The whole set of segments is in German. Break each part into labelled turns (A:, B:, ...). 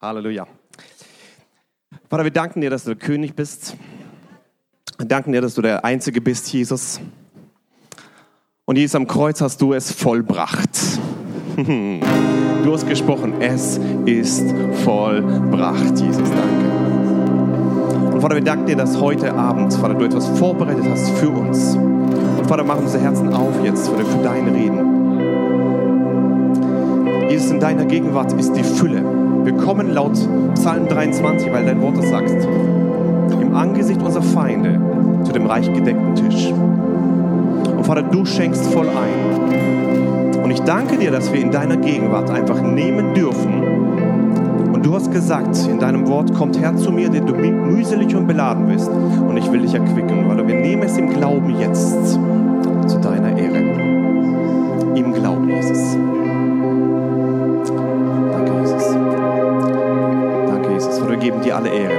A: Halleluja. Vater, wir danken dir, dass du der König bist. Wir danken dir, dass du der Einzige bist, Jesus. Und Jesus am Kreuz hast du es vollbracht. Du hast gesprochen, es ist vollbracht, Jesus, danke. Und Vater, wir danken dir, dass heute Abend, Vater, du etwas vorbereitet hast für uns. Und Vater, mach unsere Herzen auf jetzt, Vater, für dein Reden. Jesus, in deiner Gegenwart ist die Fülle. Wir kommen laut Psalm 23, weil dein Wort es sagt, im Angesicht unserer Feinde zu dem reich gedeckten Tisch. Und Vater, du schenkst voll ein. Und ich danke dir, dass wir in deiner Gegenwart einfach nehmen dürfen. Und du hast gesagt, in deinem Wort, kommt her zu mir, den du mühselig und beladen bist. Und ich will dich erquicken. Vater, wir nehmen es im Glauben jetzt zu deiner Ehre. Im Glauben, Jesus. Alle Ehre.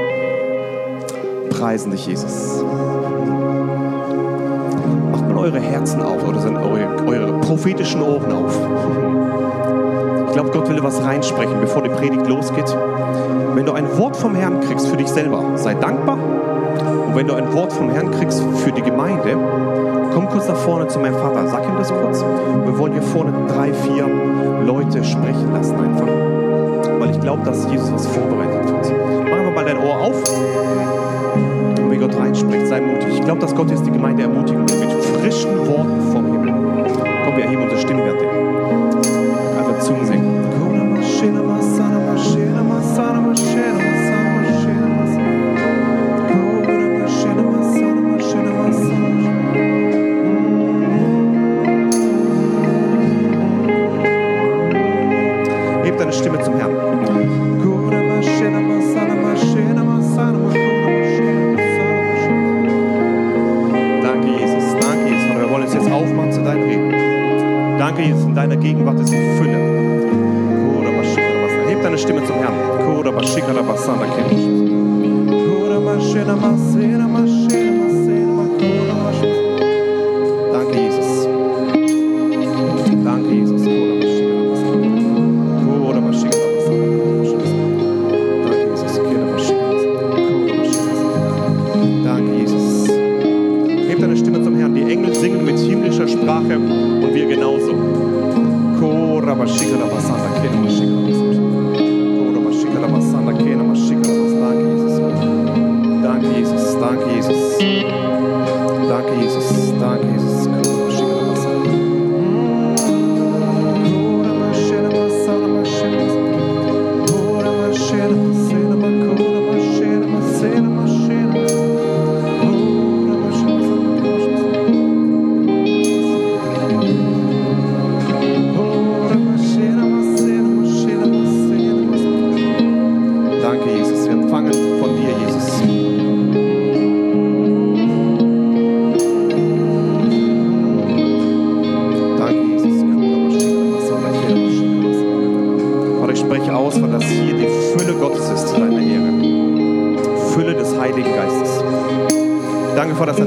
A: Preisen dich, Jesus. Macht mal eure Herzen auf oder sind eure, eure prophetischen Ohren auf. Ich glaube, Gott will was reinsprechen, bevor die Predigt losgeht. Wenn du ein Wort vom Herrn kriegst für dich selber, sei dankbar. Und wenn du ein Wort vom Herrn kriegst für die Gemeinde, komm kurz nach vorne zu meinem Vater, sag ihm das kurz. Wir wollen hier vorne drei, vier Leute sprechen lassen einfach. Weil ich glaube, dass Jesus was vorbereitet wird mal dein Ohr auf. Und wie Gott reinspricht, sei mutig. Ich glaube, dass Gott jetzt die Gemeinde ermutigen will mit frischen Worten vom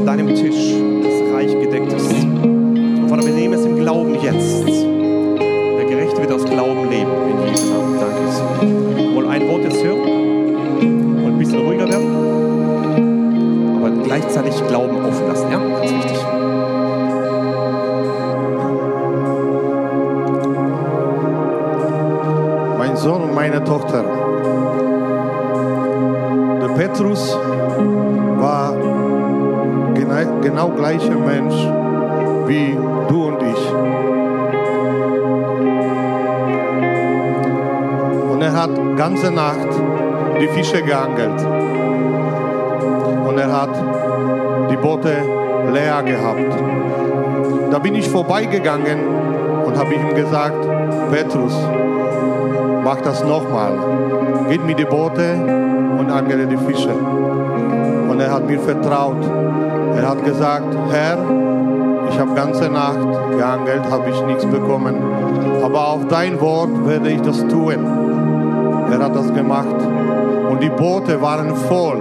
A: deinem Tisch
B: Fische geangelt. Und er hat die Boote leer gehabt. Da bin ich vorbeigegangen und habe ihm gesagt, Petrus, mach das nochmal. Geht mit die Boote und angele die Fische. Und er hat mir vertraut. Er hat gesagt, Herr, ich habe ganze Nacht geangelt, habe ich nichts bekommen. Aber auf dein Wort werde ich das tun. Er hat das gemacht. Und die Boote waren voll.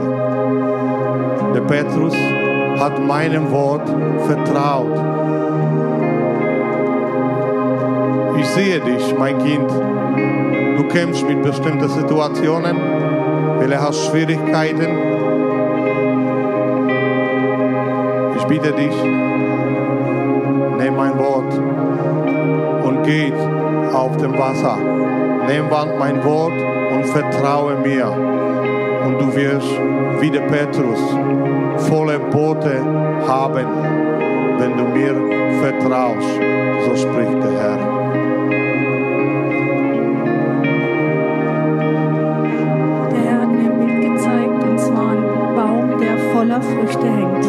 B: Der Petrus hat meinem Wort vertraut. Ich sehe dich, mein Kind. Du kämpfst mit bestimmten Situationen, hast du Schwierigkeiten. Ich bitte dich, nimm mein Wort und geht auf dem Wasser. Nimm mein Wort und vertraue mir. Und du wirst wie der Petrus volle Boote haben, wenn du mir vertraust. So spricht der Herr.
C: Der Herr hat mir ein Bild gezeigt, und zwar ein Baum, der voller Früchte hängt.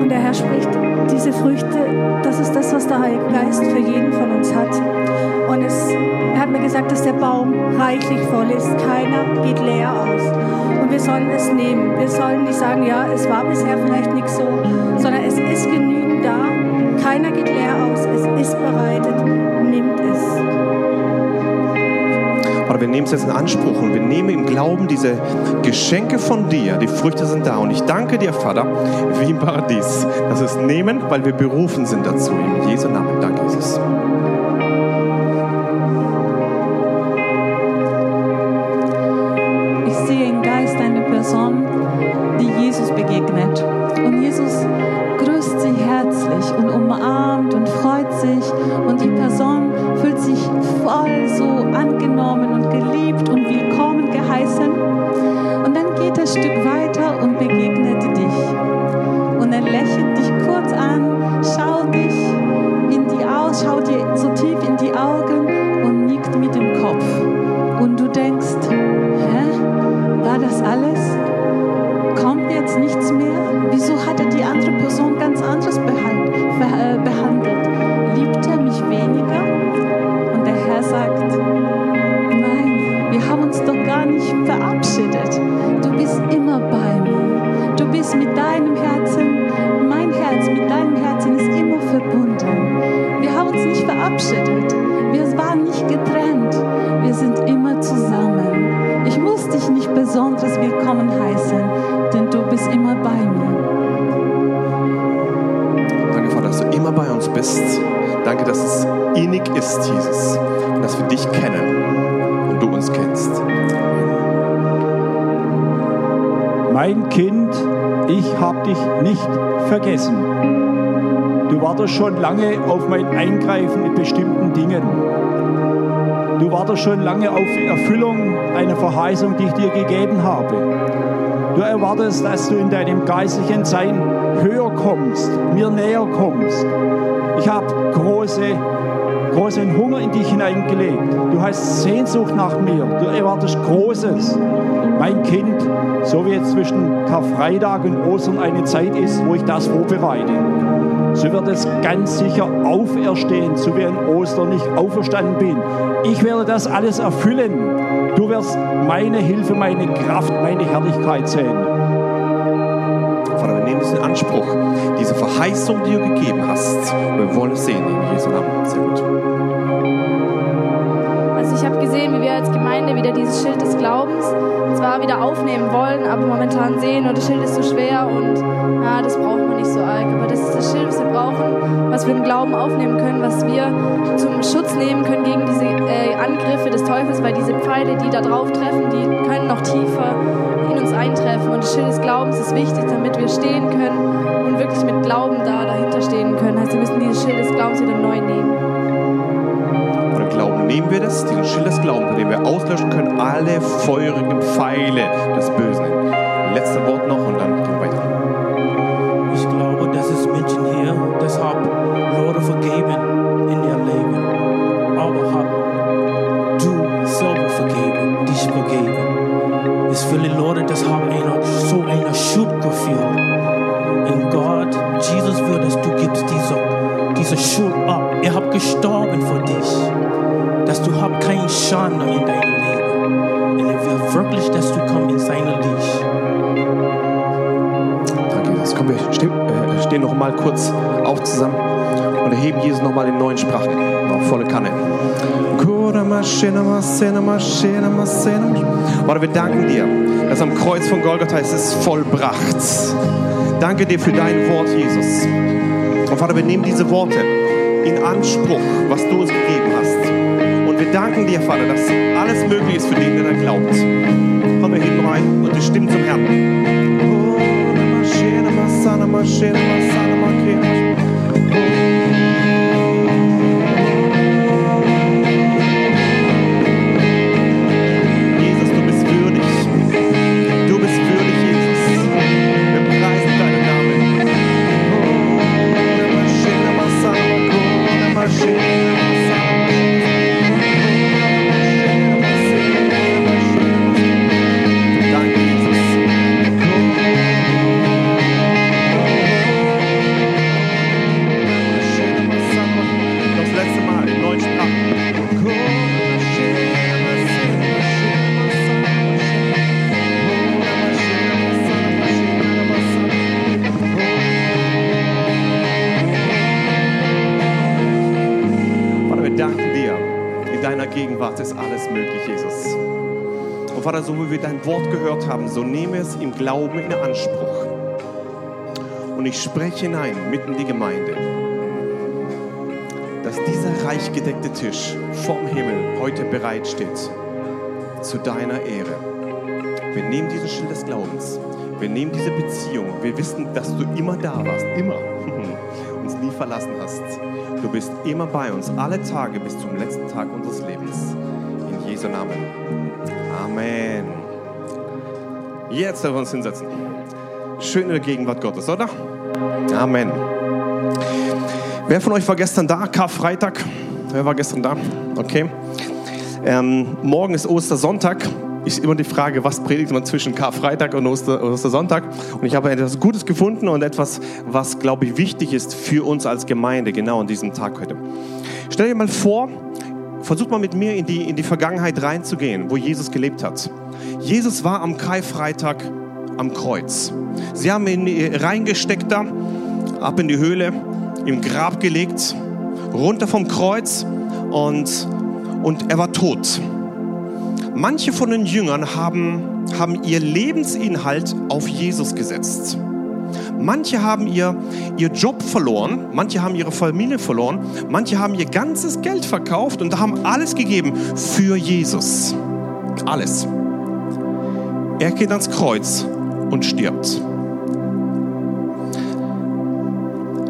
C: Und der Herr spricht, diese Früchte, das ist das, was der Heilige Geist für jeden von uns hat. Und es, er hat mir gesagt, dass der Baum reichlich voll ist. Keiner sollen es nehmen. Wir sollen nicht sagen, ja, es war bisher vielleicht nicht so, sondern es ist genügend da. Keiner geht leer aus. Es ist bereitet. Nimmt es.
A: Oder wir nehmen es jetzt in Anspruch und wir nehmen im Glauben diese Geschenke von dir. Die Früchte sind da. Und ich danke dir, Vater, wie im Paradies, dass wir es nehmen, weil wir berufen sind dazu. In Jesu Namen. Danke, Jesus.
D: So tief in die Augen und nickt mit dem Kopf. Und du denkst, hä? War das alles? Kommt jetzt nichts mehr? Wieso hat er die andere Person ganz anders äh, behandelt? Liebt er mich weniger? Und der Herr sagt, nein, wir haben uns doch gar nicht verabschiedet. Verabschiedet. Wir waren nicht getrennt. Wir sind immer zusammen. Ich muss dich nicht besonders willkommen heißen, denn du bist immer bei mir.
A: Danke, Vater, dass du immer bei uns bist. Danke, dass es innig ist, Jesus. Und dass wir dich kennen und du uns kennst.
E: Mein Kind, ich habe dich nicht vergessen. Du wartest schon lange auf mein Eingreifen in bestimmten Dingen. Du wartest schon lange auf die Erfüllung einer Verheißung, die ich dir gegeben habe. Du erwartest, dass du in deinem geistlichen Sein höher kommst, mir näher kommst. Ich habe große, großen Hunger in dich hineingelegt. Du hast Sehnsucht nach mir. Du erwartest Großes. Mein Kind, so wie jetzt zwischen Karfreitag und Ostern eine Zeit ist, wo ich das vorbereite, so wird es ganz sicher auferstehen, so wie an Ostern nicht auferstanden bin. Ich werde das alles erfüllen. Du wirst meine Hilfe, meine Kraft, meine Herrlichkeit sehen.
A: Vater, wir nehmen es in Anspruch, diese Verheißung, die du gegeben hast. Wir wollen es sehen in Jesu Namen. Sehr gut.
F: Ich habe gesehen, wie wir als Gemeinde wieder dieses Schild des Glaubens zwar wieder aufnehmen wollen, aber momentan sehen, oh, das Schild ist so schwer und ja, das braucht man nicht so arg. Aber das ist das Schild, was wir brauchen, was wir im Glauben aufnehmen können, was wir zum Schutz nehmen können gegen diese äh, Angriffe des Teufels, weil diese Pfeile, die da drauf treffen, die können noch tiefer in uns eintreffen. Und das Schild des Glaubens ist wichtig, damit wir stehen können und wirklich mit Glauben da dahinter stehen können. Heißt, wir müssen dieses Schild des Glaubens wieder neu nehmen.
A: Nehmen wir das, diesen Schild des Glaubens, mit dem wir auslöschen können alle feurigen Pfeile des Bösen. Letzte Wort noch und dann gehen wir weiter.
G: Ich glaube, dass es Menschen hier, das haben Leute vergeben in ihr Leben, aber hab du selber vergeben, dich vergeben. Es viele Leute, das haben eine, so eine Schuldgefühl. Und Gott, Jesus will, dass du gibst diese, diese Schuld ab. Er hat gestorben für dich, keinen Schande in deinem Leben. Und er will wirklich, dass du kommst in seine Licht.
A: Danke, Jesus. Komm, wir stehen, äh, stehen noch mal kurz auf zusammen und erheben Jesus noch mal in neuen Sprachen. Auf volle Kanne. Vater, wir danken dir, dass am Kreuz von Golgatha es ist vollbracht. Danke dir für dein Wort, Jesus. Und Vater, wir nehmen diese Worte in Anspruch, was du uns gegeben hast. Wir danken dir, Vater, dass alles möglich ist für den, der da glaubt. Glauben in Anspruch. Und ich spreche hinein mitten in die Gemeinde, dass dieser reich gedeckte Tisch vom Himmel heute bereitsteht zu deiner Ehre. Wir nehmen diesen Schild des Glaubens. Wir nehmen diese Beziehung. Wir wissen, dass du immer da warst, immer. Uns nie verlassen hast. Du bist immer bei uns, alle Tage bis zum letzten Tag unseres Lebens. In Jesu Namen. Amen. Jetzt dürfen wir uns hinsetzen. Schön in der Gegenwart Gottes, oder? Amen. Wer von euch war gestern da? Karfreitag? Wer war gestern da? Okay. Ähm, morgen ist Ostersonntag. Ist immer die Frage, was predigt man zwischen Karfreitag und Oster, Ostersonntag? Und ich habe etwas Gutes gefunden und etwas, was, glaube ich, wichtig ist für uns als Gemeinde, genau an diesem Tag heute. Stell dir mal vor, versuch mal mit mir in die, in die Vergangenheit reinzugehen, wo Jesus gelebt hat. Jesus war am Karfreitag am Kreuz. Sie haben ihn reingesteckt da, ab in die Höhle, im Grab gelegt, runter vom Kreuz und, und er war tot. Manche von den Jüngern haben, haben ihr Lebensinhalt auf Jesus gesetzt. Manche haben ihr, ihr Job verloren, manche haben ihre Familie verloren, manche haben ihr ganzes Geld verkauft und haben alles gegeben für Jesus. Alles. Er geht ans Kreuz und stirbt.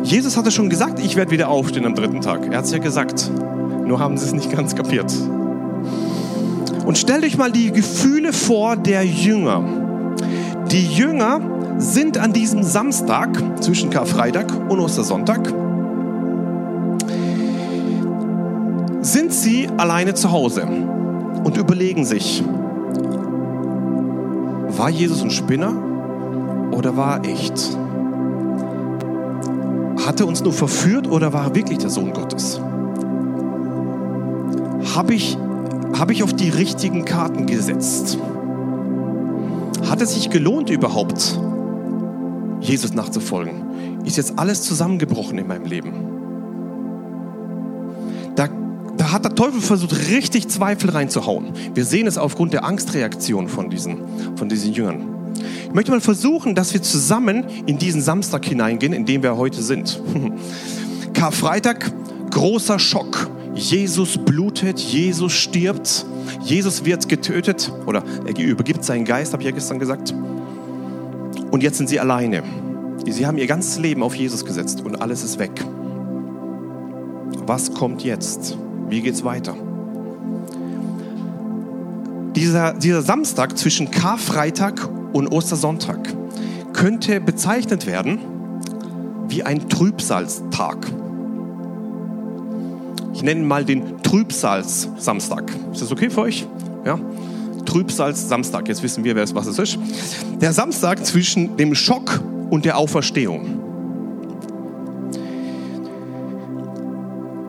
A: Jesus hatte schon gesagt, ich werde wieder aufstehen am dritten Tag. Er hat es ja gesagt. Nur haben sie es nicht ganz kapiert. Und stellt euch mal die Gefühle vor der Jünger. Die Jünger sind an diesem Samstag zwischen Karfreitag und Ostersonntag, sind sie alleine zu Hause und überlegen sich, war Jesus ein Spinner oder war er echt? Hat er uns nur verführt oder war er wirklich der Sohn Gottes? Habe ich, hab ich auf die richtigen Karten gesetzt? Hat es sich gelohnt überhaupt, Jesus nachzufolgen? Ist jetzt alles zusammengebrochen in meinem Leben? Da, da hat der Teufel versucht, richtig Zweifel reinzuhauen. Wir sehen es aufgrund der Angstreaktion von diesen, von diesen Jüngern. Ich möchte mal versuchen, dass wir zusammen in diesen Samstag hineingehen, in dem wir heute sind. Karfreitag, großer Schock. Jesus blutet, Jesus stirbt, Jesus wird getötet oder er übergibt seinen Geist, habe ich ja gestern gesagt. Und jetzt sind sie alleine. Sie haben ihr ganzes Leben auf Jesus gesetzt und alles ist weg. Was kommt jetzt? Wie geht's weiter? Dieser, dieser Samstag zwischen Karfreitag und Ostersonntag könnte bezeichnet werden wie ein Trübsalstag. Ich nenne mal den Trübsals-Samstag. Ist das okay für euch? Ja? Trübsals-Samstag. Jetzt wissen wir, was es ist. Der Samstag zwischen dem Schock und der Auferstehung.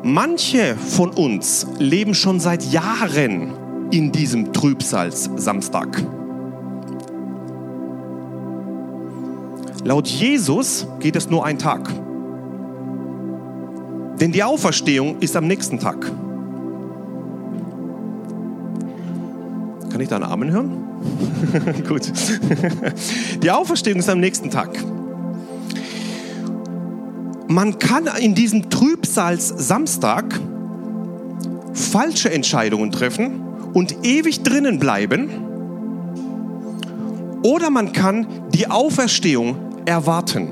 A: Manche von uns leben schon seit Jahren in diesem Trübsals-Samstag. Laut Jesus geht es nur ein Tag. Denn die Auferstehung ist am nächsten Tag. Kann ich da einen Amen hören? Gut. Die Auferstehung ist am nächsten Tag. Man kann in diesem Trübsals Samstag falsche Entscheidungen treffen und ewig drinnen bleiben. Oder man kann die Auferstehung erwarten.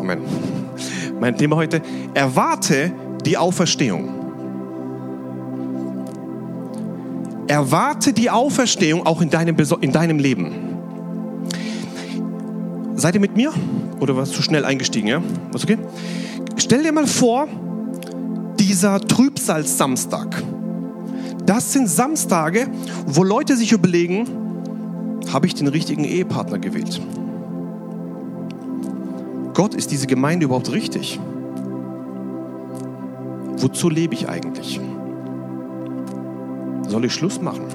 A: Amen. Mein Thema heute, erwarte die Auferstehung. Erwarte die Auferstehung auch in deinem, in deinem Leben. Seid ihr mit mir? Oder warst du schnell eingestiegen? Ja? Was okay? Stell dir mal vor, dieser Trübsalsamstag. Das sind Samstage, wo Leute sich überlegen, habe ich den richtigen Ehepartner gewählt? Gott, ist diese Gemeinde überhaupt richtig? Wozu lebe ich eigentlich? Soll ich Schluss machen?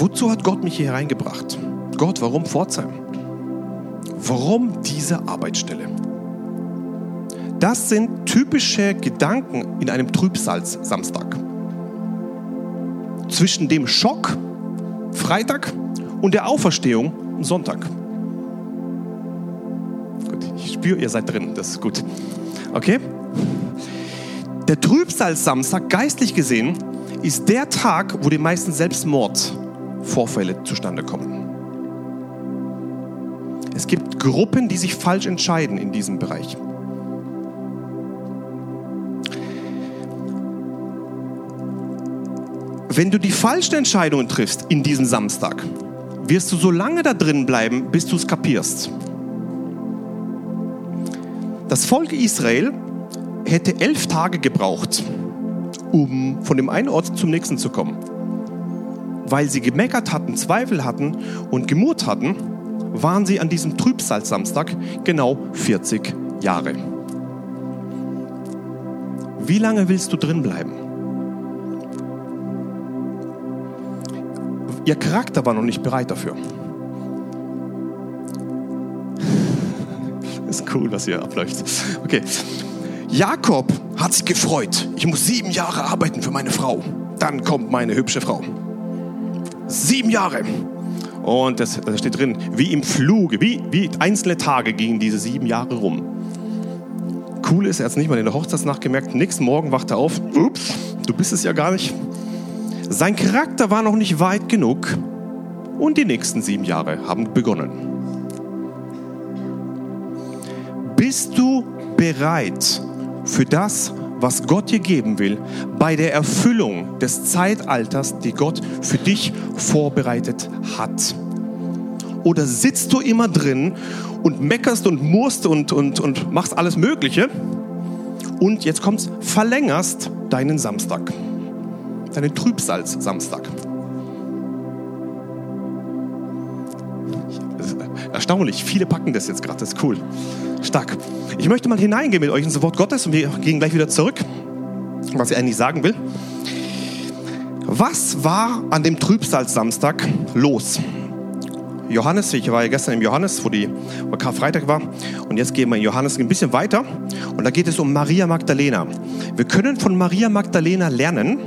A: Wozu hat Gott mich hier hereingebracht? Gott, warum Pforzheim? Warum diese Arbeitsstelle? Das sind typische Gedanken in einem Trübsalsamstag. Zwischen dem Schock, Freitag, und der Auferstehung, Sonntag. Gut, ich spüre, ihr seid drin, das ist gut. Okay? Der Trübsalsamstag, geistlich gesehen, ist der Tag, wo die meisten Selbstmordvorfälle zustande kommen. Es gibt Gruppen, die sich falsch entscheiden in diesem Bereich. Wenn du die falschen Entscheidungen triffst in diesem Samstag, wirst du so lange da drin bleiben, bis du es kapierst. Das Volk Israel hätte elf Tage gebraucht, um von dem einen Ort zum nächsten zu kommen. Weil sie gemeckert hatten, Zweifel hatten und gemurrt hatten, waren sie an diesem Trübsalsamstag genau 40 Jahre. Wie lange willst du drin bleiben? Ihr Charakter war noch nicht bereit dafür. ist cool, was hier abläuft. Okay. Jakob hat sich gefreut. Ich muss sieben Jahre arbeiten für meine Frau. Dann kommt meine hübsche Frau. Sieben Jahre. Und das, das steht drin, wie im Fluge, wie, wie einzelne Tage gingen diese sieben Jahre rum. Cool ist, er hat es nicht mal in der Hochzeitsnacht gemerkt. Nächsten Morgen wacht er auf. Ups, du bist es ja gar nicht. Sein Charakter war noch nicht weit genug und die nächsten sieben Jahre haben begonnen. Bist du bereit für das, was Gott dir geben will, bei der Erfüllung des Zeitalters, die Gott für dich vorbereitet hat? Oder sitzt du immer drin und meckerst und murst und, und, und machst alles Mögliche und jetzt kommt's, verlängerst deinen Samstag, deinen Trübsalz-Samstag? Erstaunlich, viele packen das jetzt gerade, das ist cool. Stark. Ich möchte mal hineingehen mit euch ins Wort Gottes und wir gehen gleich wieder zurück, was ich eigentlich sagen will. Was war an dem Trübsalsamstag los? Johannes, ich war ja gestern im Johannes, wo, die, wo Karfreitag war. Und jetzt gehen wir in Johannes ein bisschen weiter. Und da geht es um Maria Magdalena. Wir können von Maria Magdalena lernen,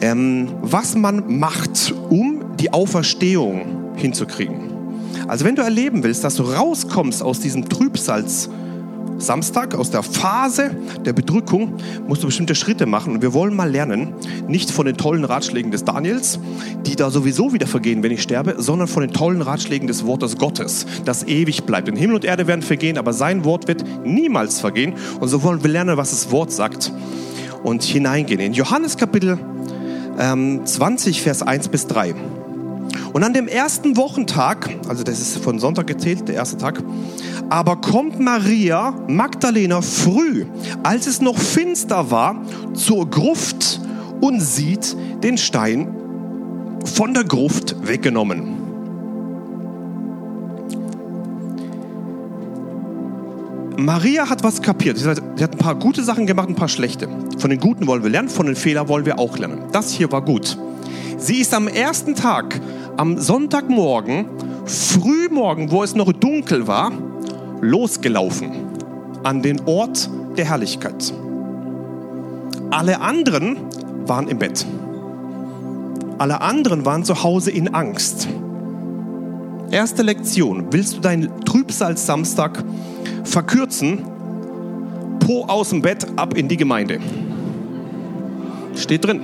A: ähm, was man macht, um die Auferstehung hinzukriegen. Also wenn du erleben willst, dass du rauskommst aus diesem Trübsals Samstag, aus der Phase der Bedrückung, musst du bestimmte Schritte machen. Und wir wollen mal lernen, nicht von den tollen Ratschlägen des Daniels, die da sowieso wieder vergehen, wenn ich sterbe, sondern von den tollen Ratschlägen des Wortes Gottes, das ewig bleibt. Denn Himmel und Erde werden vergehen, aber sein Wort wird niemals vergehen. Und so wollen wir lernen, was das Wort sagt und hineingehen. In Johannes Kapitel ähm, 20, Vers 1 bis 3. Und an dem ersten Wochentag, also das ist von Sonntag gezählt, der erste Tag, aber kommt Maria Magdalena früh, als es noch finster war, zur Gruft und sieht den Stein von der Gruft weggenommen. Maria hat was kapiert. Sie hat ein paar gute Sachen gemacht, ein paar schlechte. Von den Guten wollen wir lernen, von den Fehlern wollen wir auch lernen. Das hier war gut. Sie ist am ersten Tag, am Sonntagmorgen, frühmorgen, wo es noch dunkel war, losgelaufen an den Ort der Herrlichkeit. Alle anderen waren im Bett. Alle anderen waren zu Hause in Angst. Erste Lektion. Willst du deinen Trübsal-Samstag verkürzen? Po aus dem Bett, ab in die Gemeinde. Steht drin.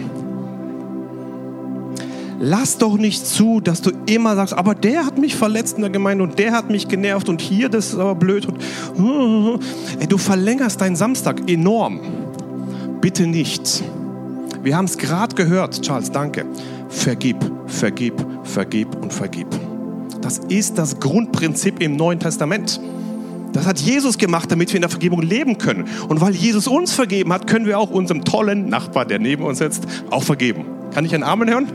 A: Lass doch nicht zu, dass du immer sagst, aber der hat mich verletzt in der Gemeinde und der hat mich genervt und hier, das ist aber blöd. Und, Ey, du verlängerst deinen Samstag enorm. Bitte nicht. Wir haben es gerade gehört, Charles, danke. Vergib, vergib, vergib und vergib. Das ist das Grundprinzip im Neuen Testament. Das hat Jesus gemacht, damit wir in der Vergebung leben können. Und weil Jesus uns vergeben hat, können wir auch unserem tollen Nachbar, der neben uns sitzt, auch vergeben. Kann ich einen Amen hören?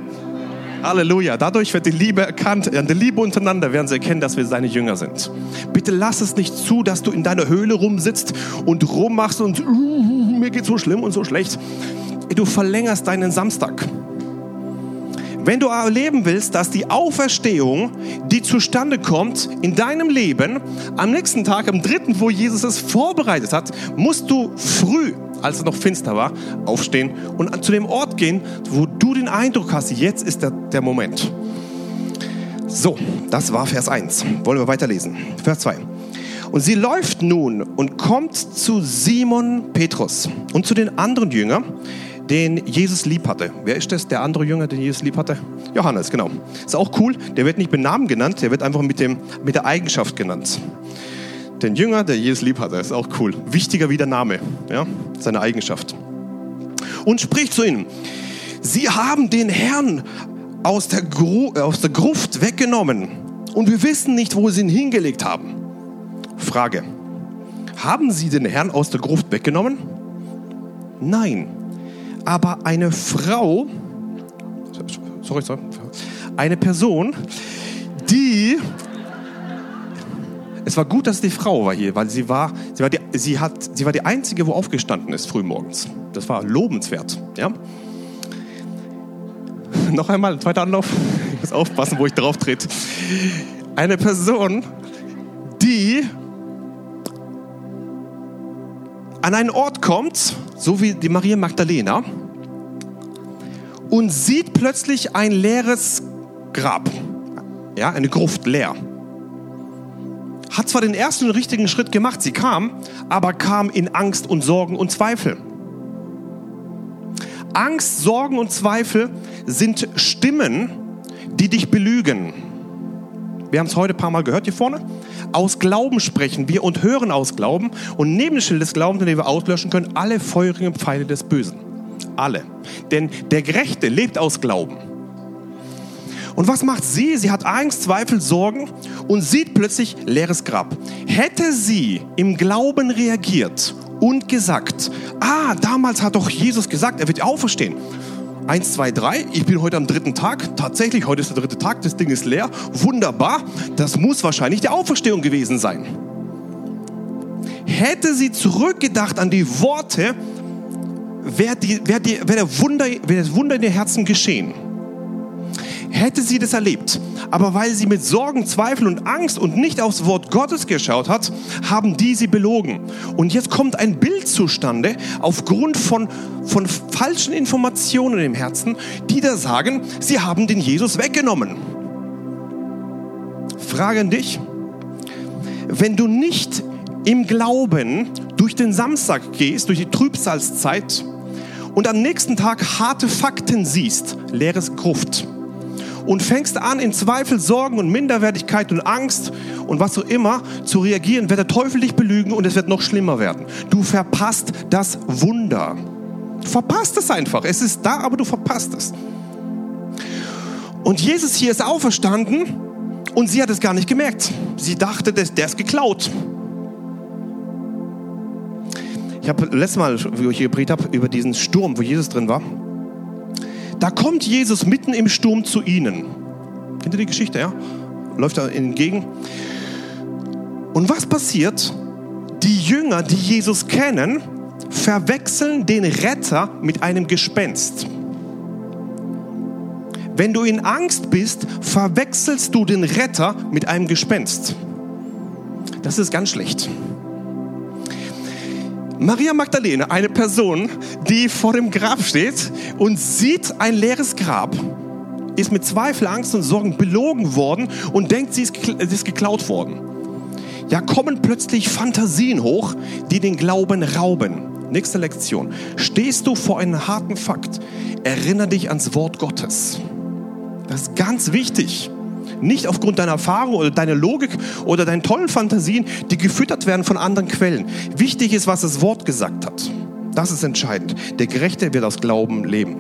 A: Halleluja. Dadurch wird die Liebe erkannt. An der Liebe untereinander werden sie erkennen, dass wir seine Jünger sind. Bitte lass es nicht zu, dass du in deiner Höhle rumsitzt und rummachst und uh, mir geht so schlimm und so schlecht. Du verlängerst deinen Samstag. Wenn du erleben willst, dass die Auferstehung, die zustande kommt in deinem Leben, am nächsten Tag, am dritten, wo Jesus es vorbereitet hat, musst du früh, als es noch finster war, aufstehen und zu dem Ort gehen, wo du den Eindruck hast, jetzt ist der, der Moment. So, das war Vers 1. Wollen wir weiterlesen? Vers 2. Und sie läuft nun und kommt zu Simon Petrus und zu den anderen Jüngern, den Jesus lieb hatte. Wer ist das, der andere Jünger, den Jesus lieb hatte? Johannes, genau. Ist auch cool, der wird nicht mit Namen genannt, der wird einfach mit, dem, mit der Eigenschaft genannt. Den Jünger, der Jesus lieb hatte, ist auch cool. Wichtiger wie der Name, ja? seine Eigenschaft. Und spricht zu ihnen, sie haben den Herrn aus der, Gru aus der Gruft weggenommen und wir wissen nicht, wo sie ihn hingelegt haben. Frage, haben sie den Herrn aus der Gruft weggenommen? Nein, aber eine Frau, sorry, sorry, eine Person, die, es war gut, dass die Frau war hier, weil sie war, sie war die, sie hat, sie war die einzige, wo aufgestanden ist frühmorgens. Das war lobenswert, ja. Noch einmal, zweiter Anlauf. Ich muss aufpassen, wo ich drauf trete. Eine Person, die an einen Ort kommt, so wie die Maria Magdalena, und sieht plötzlich ein leeres Grab. Ja, eine Gruft leer. Hat zwar den ersten richtigen Schritt gemacht, sie kam, aber kam in Angst und Sorgen und Zweifel. Angst, Sorgen und Zweifel sind Stimmen, die dich belügen. Wir haben es heute ein paar Mal gehört hier vorne. Aus Glauben sprechen wir und hören aus Glauben. Und neben dem Schild des Glaubens, den wir auslöschen können, alle feurigen Pfeile des Bösen. Alle. Denn der Gerechte lebt aus Glauben. Und was macht sie? Sie hat Angst, Zweifel, Sorgen und sieht plötzlich leeres Grab. Hätte sie im Glauben reagiert und gesagt, ah, damals hat doch Jesus gesagt, er wird auferstehen. Eins, zwei, drei. Ich bin heute am dritten Tag. Tatsächlich, heute ist der dritte Tag. Das Ding ist leer. Wunderbar. Das muss wahrscheinlich die Auferstehung gewesen sein. Hätte sie zurückgedacht an die Worte, wäre wär wär das Wunder in ihr Herzen geschehen. Hätte sie das erlebt, aber weil sie mit Sorgen, Zweifel und Angst und nicht aufs Wort Gottes geschaut hat, haben die sie belogen. Und jetzt kommt ein Bild zustande aufgrund von, von falschen Informationen im Herzen, die da sagen, sie haben den Jesus weggenommen. Frage an dich, wenn du nicht im Glauben durch den Samstag gehst, durch die Trübsalzeit und am nächsten Tag harte Fakten siehst, leeres Gruft, und fängst an, in Zweifel, Sorgen und Minderwertigkeit und Angst und was auch immer zu reagieren, wird der Teufel dich belügen und es wird noch schlimmer werden. Du verpasst das Wunder. Du verpasst es einfach. Es ist da, aber du verpasst es. Und Jesus hier ist auferstanden und sie hat es gar nicht gemerkt. Sie dachte, der ist geklaut. Ich habe letztes Mal, wie ich hier gepredigt habe, über diesen Sturm, wo Jesus drin war. Da kommt Jesus mitten im Sturm zu ihnen. Kennt ihr die Geschichte, ja? Läuft da entgegen. Und was passiert? Die Jünger, die Jesus kennen, verwechseln den Retter mit einem Gespenst. Wenn du in Angst bist, verwechselst du den Retter mit einem Gespenst. Das ist ganz schlecht. Maria Magdalene, eine Person, die vor dem Grab steht und sieht ein leeres Grab. ist mit Zweifel, Angst und Sorgen belogen worden und denkt, sie ist, geklaut worden. Ja, kommen plötzlich Fantasien hoch, die den Glauben rauben. Nächste Lektion. Stehst du vor einem harten Fakt, erinnere dich ans Wort Gottes. Das ist ganz wichtig. Nicht aufgrund deiner Erfahrung oder deiner Logik oder deinen tollen Fantasien, die gefüttert werden von anderen Quellen. Wichtig ist, was das Wort gesagt hat. Das ist entscheidend. Der Gerechte wird aus Glauben leben.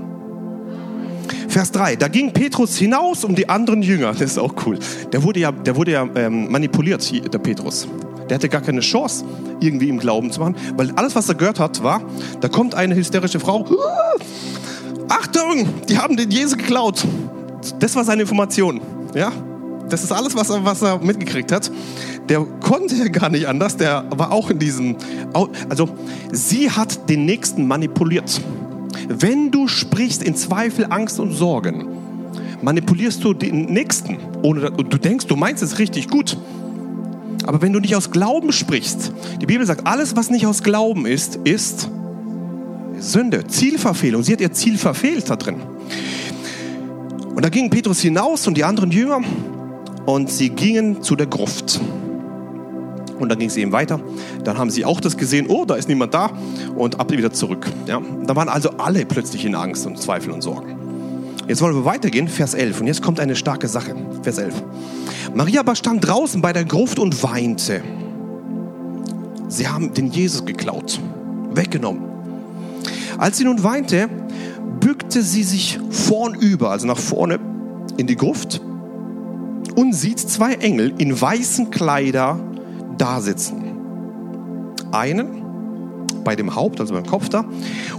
A: Vers 3, da ging Petrus hinaus um die anderen Jünger. Das ist auch cool. Der wurde ja, der wurde ja ähm, manipuliert, der Petrus. Der hatte gar keine Chance, irgendwie im Glauben zu machen, weil alles, was er gehört hat, war, da kommt eine hysterische Frau. Achtung, die haben den Jesus geklaut. Das war seine Information. Ja, das ist alles, was er, was er mitgekriegt hat. Der konnte ja gar nicht anders. Der war auch in diesem. Also, sie hat den Nächsten manipuliert. Wenn du sprichst in Zweifel, Angst und Sorgen, manipulierst du den Nächsten. Ohne, du denkst, du meinst es richtig gut. Aber wenn du nicht aus Glauben sprichst, die Bibel sagt, alles, was nicht aus Glauben ist, ist Sünde, Zielverfehlung. Sie hat ihr Ziel verfehlt da drin. Und da ging Petrus hinaus und die anderen Jünger und sie gingen zu der Gruft. Und dann ging es eben weiter. Dann haben sie auch das gesehen, oh, da ist niemand da und ab wieder zurück. Ja? Da waren also alle plötzlich in Angst und Zweifel und Sorgen. Jetzt wollen wir weitergehen, Vers 11. Und jetzt kommt eine starke Sache, Vers 11. Maria aber stand draußen bei der Gruft und weinte. Sie haben den Jesus geklaut, weggenommen. Als sie nun weinte, bückte sie sich vornüber, also nach vorne in die Gruft und sieht zwei Engel in weißen Kleider da sitzen. Einen bei dem Haupt, also beim Kopf da,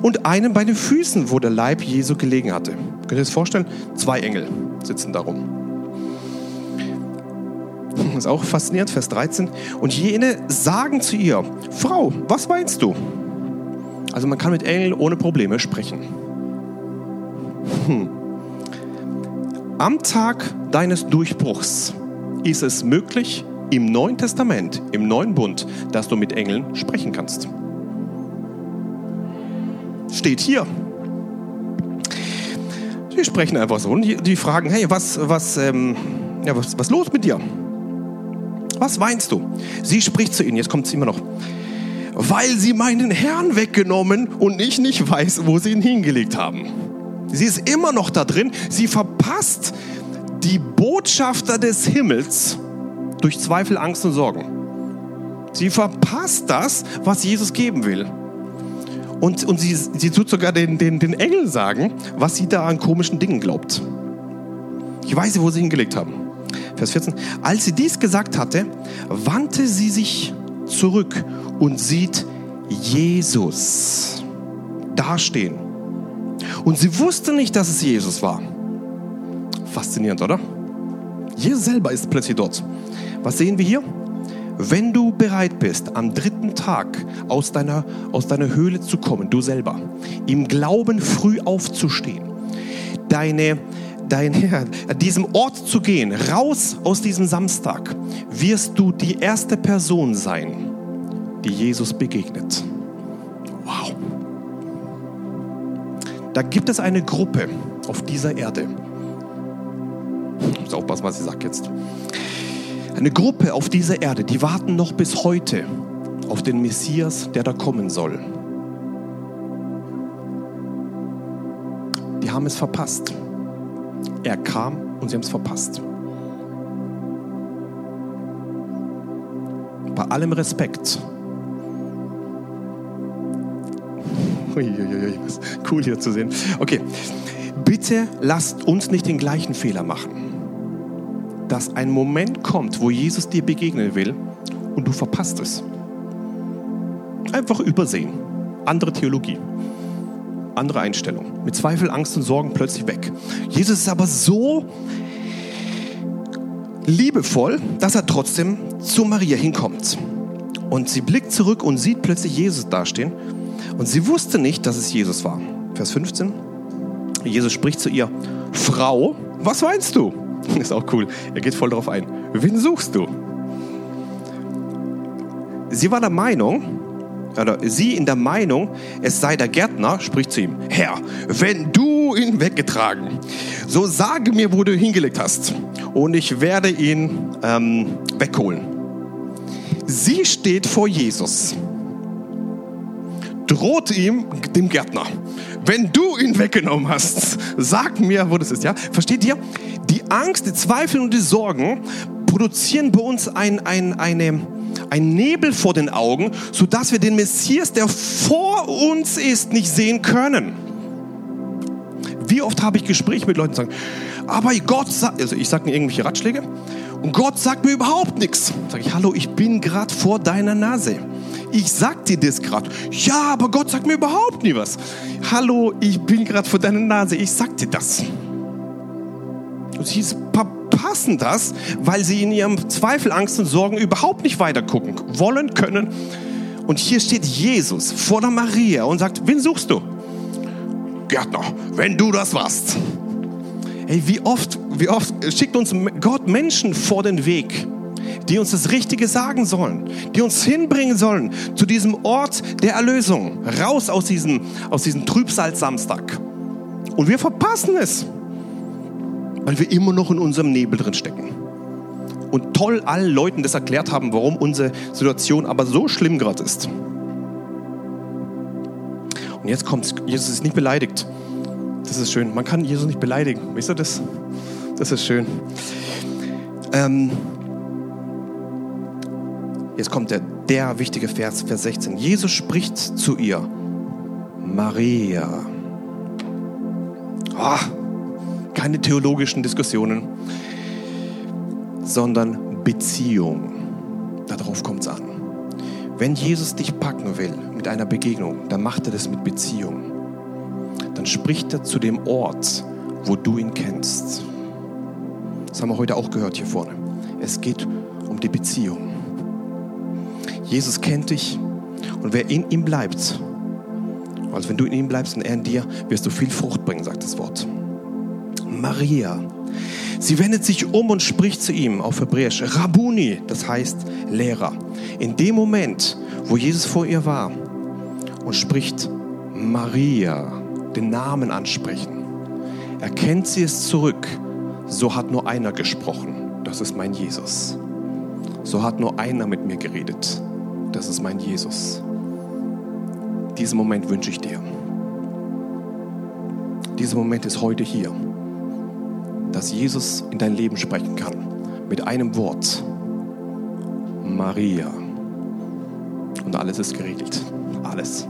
A: und einen bei den Füßen, wo der Leib Jesu gelegen hatte. Könnt ihr euch das vorstellen? Zwei Engel sitzen darum. Das ist auch faszinierend, Vers 13. Und jene sagen zu ihr, Frau, was meinst du? Also man kann mit Engeln ohne Probleme sprechen. Hm. Am Tag deines Durchbruchs ist es möglich, im Neuen Testament, im Neuen Bund, dass du mit Engeln sprechen kannst. Steht hier. Die sprechen einfach so und die, die fragen, hey, was, was, ähm, ja, was, was los mit dir? Was weinst du? Sie spricht zu ihnen, jetzt kommt es immer noch. Weil sie meinen Herrn weggenommen und ich nicht weiß, wo sie ihn hingelegt haben. Sie ist immer noch da drin. Sie verpasst die Botschafter des Himmels durch Zweifel, Angst und Sorgen. Sie verpasst das, was Jesus geben will. Und, und sie, sie tut sogar den, den, den Engeln sagen, was sie da an komischen Dingen glaubt. Ich weiß, wo sie hingelegt haben. Vers 14. Als sie dies gesagt hatte, wandte sie sich zurück und sieht Jesus dastehen. Und sie wusste nicht, dass es Jesus war. Faszinierend, oder? Jesus selber ist plötzlich dort. Was sehen wir hier? Wenn du bereit bist, am dritten Tag aus deiner, aus deiner Höhle zu kommen, du selber, im Glauben früh aufzustehen, deine, dein, diesem Ort zu gehen, raus aus diesem Samstag, wirst du die erste Person sein, die Jesus begegnet. Da gibt es eine Gruppe auf dieser Erde. Ich muss aufpassen, was ich sage jetzt. Eine Gruppe auf dieser Erde, die warten noch bis heute auf den Messias, der da kommen soll. Die haben es verpasst. Er kam und sie haben es verpasst. Bei allem Respekt Uiuiui, cool hier zu sehen. Okay, bitte lasst uns nicht den gleichen Fehler machen. Dass ein Moment kommt, wo Jesus dir begegnen will und du verpasst es. Einfach übersehen. Andere Theologie. Andere Einstellung. Mit Zweifel, Angst und Sorgen plötzlich weg. Jesus ist aber so liebevoll, dass er trotzdem zu Maria hinkommt. Und sie blickt zurück und sieht plötzlich Jesus dastehen und sie wusste nicht, dass es Jesus war. Vers 15. Jesus spricht zu ihr, Frau, was meinst du? Ist auch cool. Er geht voll darauf ein. Wen suchst du? Sie war der Meinung, oder sie in der Meinung, es sei der Gärtner, spricht zu ihm, Herr, wenn du ihn weggetragen, so sage mir, wo du ihn hingelegt hast, und ich werde ihn ähm, wegholen. Sie steht vor Jesus, droht ihm, dem Gärtner, wenn du ihn weggenommen hast, sag mir, wo das ist. Ja? Versteht ihr? Die Angst, die Zweifel und die Sorgen produzieren bei uns ein, ein, eine, ein Nebel vor den Augen, sodass wir den Messias, der vor uns ist, nicht sehen können. Wie oft habe ich Gespräche mit Leuten, die sagen, aber Gott sagt, also ich sage mir irgendwelche Ratschläge und Gott sagt mir überhaupt nichts. Sage ich, hallo, ich bin gerade vor deiner Nase. Ich sag dir das gerade. Ja, aber Gott sagt mir überhaupt nie was. Hallo, ich bin gerade vor deiner Nase. Ich sag dir das. Und sie verpassen das, weil sie in ihrem Zweifel, Angst und Sorgen überhaupt nicht weiter gucken wollen, können. Und hier steht Jesus vor der Maria und sagt, wen suchst du? Gärtner, wenn du das warst. Hey, wie oft, wie oft schickt uns Gott Menschen vor den Weg, die uns das Richtige sagen sollen, die uns hinbringen sollen zu diesem Ort der Erlösung, raus aus diesem, aus diesem Trübsalsamstag. Und wir verpassen es, weil wir immer noch in unserem Nebel drin stecken. Und toll allen Leuten das erklärt haben, warum unsere Situation aber so schlimm gerade ist. Und jetzt kommt Jesus ist nicht beleidigt. Das ist schön. Man kann Jesus nicht beleidigen. Wisst ihr das? Das ist schön. Ähm, Jetzt kommt der, der wichtige Vers, Vers 16. Jesus spricht zu ihr, Maria. Oh, keine theologischen Diskussionen, sondern Beziehung. Darauf kommt es an. Wenn Jesus dich packen will mit einer Begegnung, dann macht er das mit Beziehung. Dann spricht er zu dem Ort, wo du ihn kennst. Das haben wir heute auch gehört hier vorne. Es geht um die Beziehung. Jesus kennt dich und wer in ihm bleibt, also wenn du in ihm bleibst und er in dir, wirst du viel Frucht bringen, sagt das Wort. Maria. Sie wendet sich um und spricht zu ihm auf Hebräisch, Rabuni, das heißt Lehrer. In dem Moment, wo Jesus vor ihr war und spricht Maria, den Namen ansprechen, erkennt sie es zurück. So hat nur einer gesprochen. Das ist mein Jesus. So hat nur einer mit mir geredet das ist mein Jesus. Diesen Moment wünsche ich dir. Dieser Moment ist heute hier, dass Jesus in dein Leben sprechen kann mit einem Wort. Maria. Und alles ist geregelt. Alles.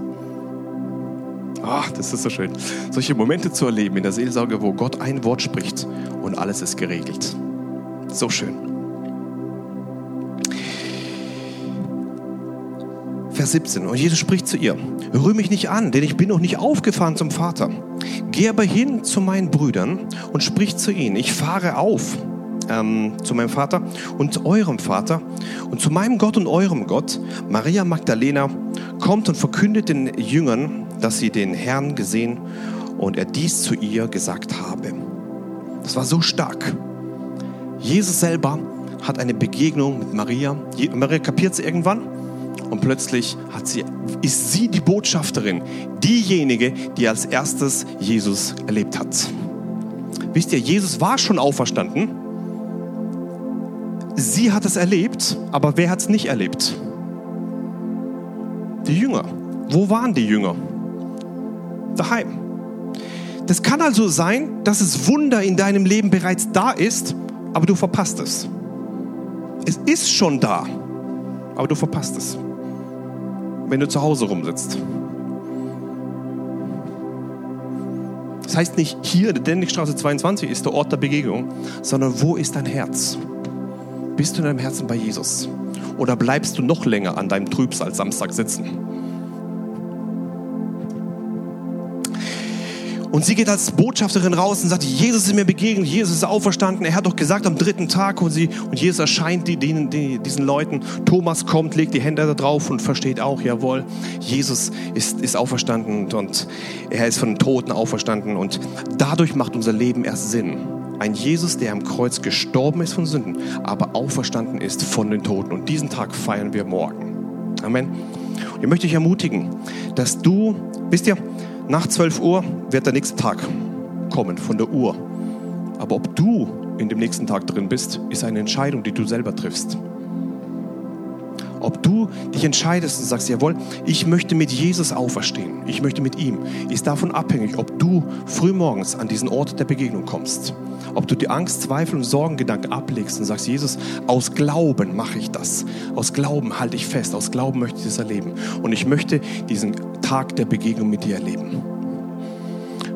A: Ach, das ist so schön. Solche Momente zu erleben in der Seelsorge, wo Gott ein Wort spricht und alles ist geregelt. So schön. Vers 17. Und Jesus spricht zu ihr, rühr mich nicht an, denn ich bin noch nicht aufgefahren zum Vater. Geh aber hin zu meinen Brüdern und sprich zu ihnen, ich fahre auf ähm, zu meinem Vater und eurem Vater und zu meinem Gott und eurem Gott. Maria Magdalena kommt und verkündet den Jüngern, dass sie den Herrn gesehen und er dies zu ihr gesagt habe. Das war so stark. Jesus selber hat eine Begegnung mit Maria. Maria kapiert sie irgendwann und plötzlich sie, ist sie die Botschafterin, diejenige, die als erstes Jesus erlebt hat. Wisst ihr, Jesus war schon auferstanden. Sie hat es erlebt, aber wer hat es nicht erlebt? Die Jünger. Wo waren die Jünger? Daheim. Das kann also sein, dass es Wunder in deinem Leben bereits da ist, aber du verpasst es. Es ist schon da, aber du verpasst es wenn du zu Hause rumsitzt. Das heißt nicht, hier, der Dennickstraße 22 ist der Ort der Begegnung, sondern wo ist dein Herz? Bist du in deinem Herzen bei Jesus? Oder bleibst du noch länger an deinem Trübsal Samstag sitzen? Und sie geht als Botschafterin raus und sagt, Jesus ist mir begegnet, Jesus ist auferstanden. Er hat doch gesagt am dritten Tag und, sie, und Jesus erscheint die, die, die, diesen Leuten. Thomas kommt, legt die Hände da drauf und versteht auch, jawohl, Jesus ist, ist auferstanden und er ist von den Toten auferstanden. Und dadurch macht unser Leben erst Sinn. Ein Jesus, der am Kreuz gestorben ist von Sünden, aber auferstanden ist von den Toten. Und diesen Tag feiern wir morgen. Amen. Und ich möchte dich ermutigen, dass du, wisst ihr, nach 12 Uhr wird der nächste Tag kommen von der Uhr. Aber ob du in dem nächsten Tag drin bist, ist eine Entscheidung, die du selber triffst. Ob du dich entscheidest und sagst, jawohl, ich möchte mit Jesus auferstehen, ich möchte mit ihm, ist davon abhängig, ob du frühmorgens an diesen Ort der Begegnung kommst. Ob du die Angst, Zweifel und Sorgengedanken ablegst und sagst, Jesus, aus Glauben mache ich das. Aus Glauben halte ich fest, aus Glauben möchte ich das erleben. Und ich möchte diesen Tag der Begegnung mit dir erleben.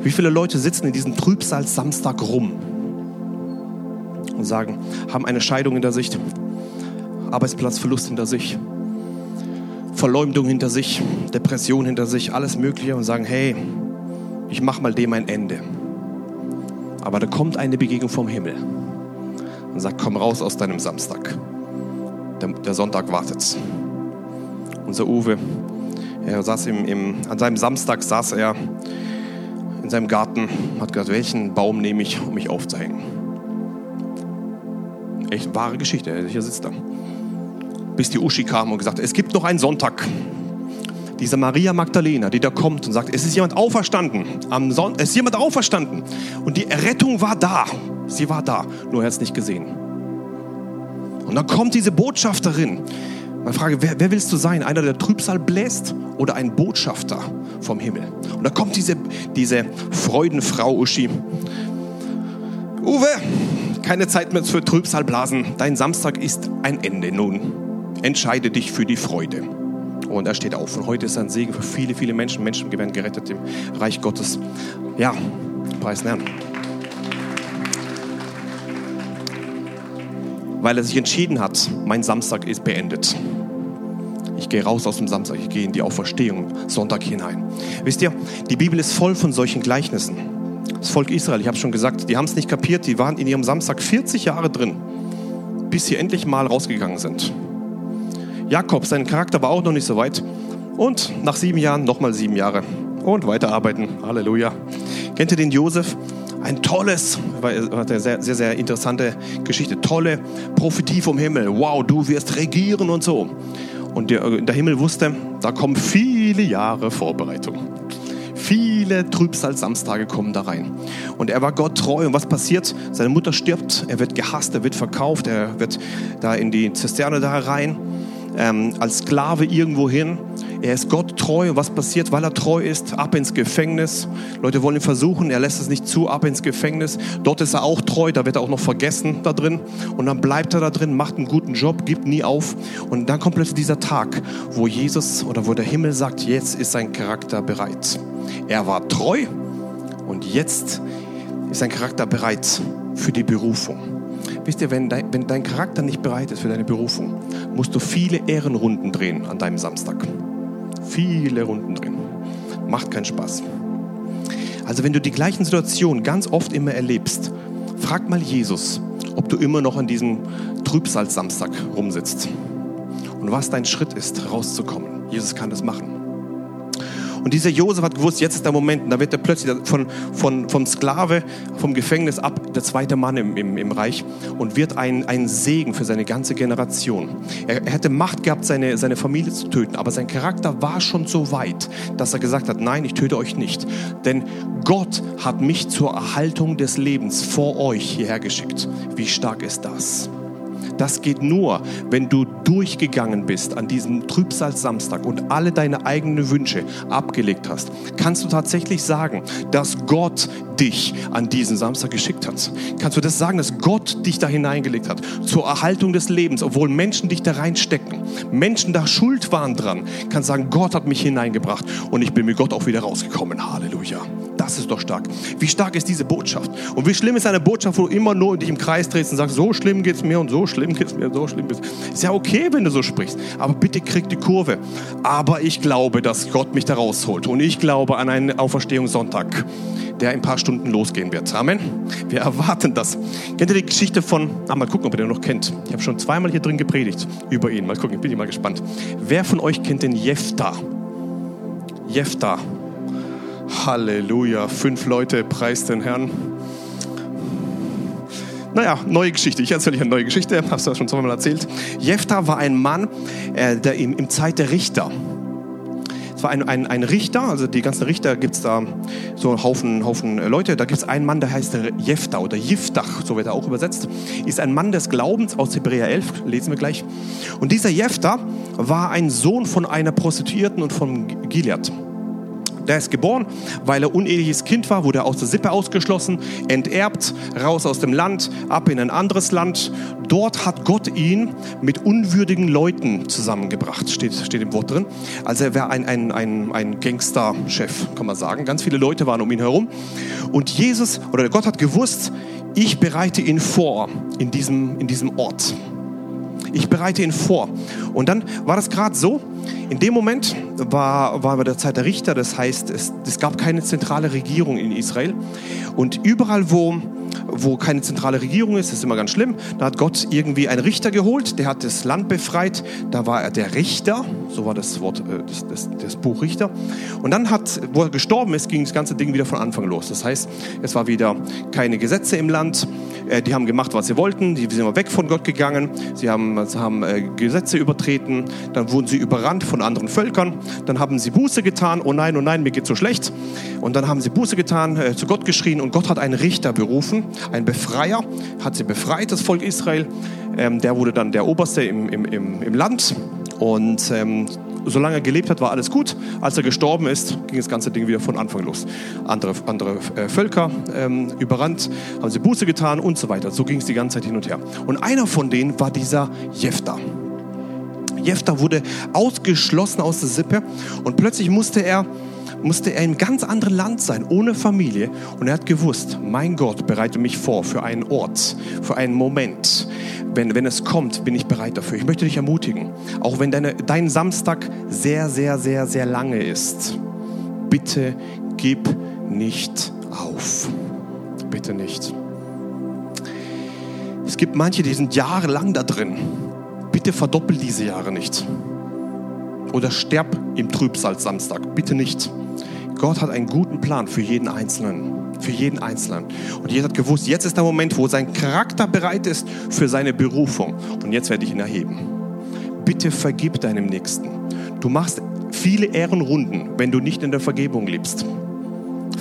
A: Wie viele Leute sitzen in diesem Trübsal Samstag rum und sagen, haben eine Scheidung hinter sich, Arbeitsplatzverlust hinter sich, Verleumdung hinter sich, Depression hinter sich, alles Mögliche und sagen, hey, ich mache mal dem ein Ende. Aber da kommt eine Begegnung vom Himmel und sagt, komm raus aus deinem Samstag. Der, der Sonntag wartet. Unser Uwe, er saß im, im, an seinem Samstag saß er in seinem Garten, hat gesagt, welchen Baum nehme ich, um mich aufzuhängen. Echt wahre Geschichte, er sitzt da. Bis die Uschi kam und gesagt, es gibt noch einen Sonntag. Diese Maria Magdalena, die da kommt und sagt, es ist jemand auferstanden. Am Son es ist jemand auferstanden. Und die Errettung war da. Sie war da, nur er hat es nicht gesehen. Und dann kommt diese Botschafterin. Man frage, wer, wer, willst du sein? Einer, der Trübsal bläst oder ein Botschafter vom Himmel? Und da kommt diese, diese Freudenfrau Uschi. Uwe, keine Zeit mehr für Trübsalblasen. Dein Samstag ist ein Ende nun. Entscheide dich für die Freude. Und er steht auf. Und heute ist ein Segen für viele, viele Menschen. Menschen werden gerettet im Reich Gottes. Ja, preis Herrn. Weil er sich entschieden hat, mein Samstag ist beendet. Ich gehe raus aus dem Samstag, ich gehe in die Auferstehung Sonntag hinein. Wisst ihr, die Bibel ist voll von solchen Gleichnissen. Das Volk Israel, ich habe schon gesagt, die haben es nicht kapiert, die waren in ihrem Samstag 40 Jahre drin, bis sie endlich mal rausgegangen sind. Jakob, sein Charakter war auch noch nicht so weit. Und nach sieben Jahren nochmal sieben Jahre. Und weiterarbeiten. Halleluja. Kennt ihr den Josef? Ein tolles, eine sehr, sehr, sehr interessante Geschichte. Tolle Prophetie vom Himmel. Wow, du wirst regieren und so. Und der, der Himmel wusste, da kommen viele Jahre Vorbereitung. Viele Trübsal-Samstage kommen da rein. Und er war Gott treu. Und was passiert? Seine Mutter stirbt, er wird gehasst, er wird verkauft, er wird da in die Zisterne da rein ähm, als Sklave irgendwo hin. Er ist Gott treu. Und was passiert, weil er treu ist? Ab ins Gefängnis. Leute wollen ihn versuchen. Er lässt es nicht zu. Ab ins Gefängnis. Dort ist er auch treu. Da wird er auch noch vergessen da drin. Und dann bleibt er da drin, macht einen guten Job, gibt nie auf. Und dann kommt plötzlich dieser Tag, wo Jesus oder wo der Himmel sagt, jetzt ist sein Charakter bereit. Er war treu und jetzt ist sein Charakter bereit für die Berufung. Wisst ihr, wenn dein, wenn dein Charakter nicht bereit ist für deine Berufung, musst du viele Ehrenrunden drehen an deinem Samstag. Viele Runden drehen. Macht keinen Spaß. Also wenn du die gleichen Situationen ganz oft immer erlebst, frag mal Jesus, ob du immer noch an diesem Trübsalsamstag rumsitzt. Und was dein Schritt ist, rauszukommen. Jesus kann das machen. Und dieser Josef hat gewusst, jetzt ist der Moment. Und da wird er plötzlich von, von, vom Sklave, vom Gefängnis ab, der zweite Mann im, im, im Reich und wird ein, ein Segen für seine ganze Generation. Er, er hätte Macht gehabt, seine, seine Familie zu töten, aber sein Charakter war schon so weit, dass er gesagt hat, nein, ich töte euch nicht. Denn Gott hat mich zur Erhaltung des Lebens vor euch hierher geschickt. Wie stark ist das? Das geht nur, wenn du durchgegangen bist an diesem Trübsalsamstag und alle deine eigenen Wünsche abgelegt hast. Kannst du tatsächlich sagen, dass Gott dich an diesen Samstag geschickt hat? Kannst du das sagen, dass Gott dich da hineingelegt hat zur Erhaltung des Lebens, obwohl Menschen dich da reinstecken, Menschen da schuld waren dran? Kannst sagen, Gott hat mich hineingebracht und ich bin mit Gott auch wieder rausgekommen. Halleluja. Das ist doch stark. Wie stark ist diese Botschaft? Und wie schlimm ist eine Botschaft, wo du immer nur dich im Kreis drehst und sagst, so schlimm geht es mir und so schlimm geht es mir, so schlimm geht es Ist ja okay, wenn du so sprichst, aber bitte krieg die Kurve. Aber ich glaube, dass Gott mich da rausholt und ich glaube an einen Auferstehungssonntag, der in ein paar Stunden losgehen wird. Amen. Wir erwarten das. Kennt ihr die Geschichte von, ah, mal gucken, ob ihr den noch kennt. Ich habe schon zweimal hier drin gepredigt über ihn. Mal gucken, bin ich mal gespannt. Wer von euch kennt den Jefta? Jefta. Halleluja. Fünf Leute, preist den Herrn. Naja, neue Geschichte. Ich erzähle euch eine neue Geschichte. Hab's ja schon zweimal erzählt. Jefta war ein Mann, äh, der im, im Zeit der Richter Es war ein, ein, ein Richter, also die ganzen Richter gibt es da so einen Haufen, Haufen äh, Leute. Da gibt es einen Mann, der heißt Jefta oder Jiftach, so wird er auch übersetzt. Ist ein Mann des Glaubens aus Hebräer 11, lesen wir gleich. Und dieser Jefta war ein Sohn von einer Prostituierten und von Gilead. Der ist geboren, weil er uneheliches Kind war, wurde aus der Sippe ausgeschlossen, enterbt, raus aus dem Land, ab in ein anderes Land. Dort hat Gott ihn mit unwürdigen Leuten zusammengebracht, steht, steht im Wort drin. Also er war ein, ein, ein, ein Gangsterchef, kann man sagen. Ganz viele Leute waren um ihn herum. Und Jesus oder Gott hat gewusst, ich bereite ihn vor in diesem, in diesem Ort. Ich bereite ihn vor. Und dann war das gerade so, in dem Moment war, war der Zeit der Richter, das heißt, es, es gab keine zentrale Regierung in Israel. Und überall, wo, wo keine zentrale Regierung ist, ist immer ganz schlimm. Da hat Gott irgendwie einen Richter geholt, der hat das Land befreit. Da war er der Richter, so war das Wort, äh, das, das, das Buch Richter. Und dann hat, wo er gestorben ist, ging das ganze Ding wieder von Anfang los. Das heißt, es war wieder keine Gesetze im Land. Äh, die haben gemacht, was sie wollten. Die sind immer weg von Gott gegangen. Sie haben, sie haben äh, Gesetze übertreten. Dann wurden sie überrannt von anderen Völkern. Dann haben sie Buße getan. Oh nein, oh nein, mir geht so schlecht. Und dann haben sie Buße getan, zu Gott geschrien. Und Gott hat einen Richter berufen, einen Befreier, hat sie befreit, das Volk Israel. Ähm, der wurde dann der Oberste im, im, im, im Land. Und ähm, solange er gelebt hat, war alles gut. Als er gestorben ist, ging das ganze Ding wieder von Anfang los. Andere, andere äh, Völker ähm, überrannt, haben sie Buße getan und so weiter. So ging es die ganze Zeit hin und her. Und einer von denen war dieser Jephtha. Jephtha wurde ausgeschlossen aus der Sippe und plötzlich musste er musste er einem ganz anderen Land sein, ohne Familie. Und er hat gewusst, mein Gott bereite mich vor für einen Ort, für einen Moment. Wenn, wenn es kommt, bin ich bereit dafür. Ich möchte dich ermutigen, auch wenn deine, dein Samstag sehr, sehr, sehr, sehr lange ist, bitte gib nicht auf. Bitte nicht. Es gibt manche, die sind jahrelang da drin. Bitte verdoppel diese Jahre nicht. Oder sterb im Trübsal Samstag. Bitte nicht. Gott hat einen guten Plan für jeden Einzelnen. Für jeden Einzelnen. Und Jesus hat gewusst, jetzt ist der Moment, wo sein Charakter bereit ist für seine Berufung. Und jetzt werde ich ihn erheben. Bitte vergib deinem Nächsten. Du machst viele Ehrenrunden, wenn du nicht in der Vergebung lebst.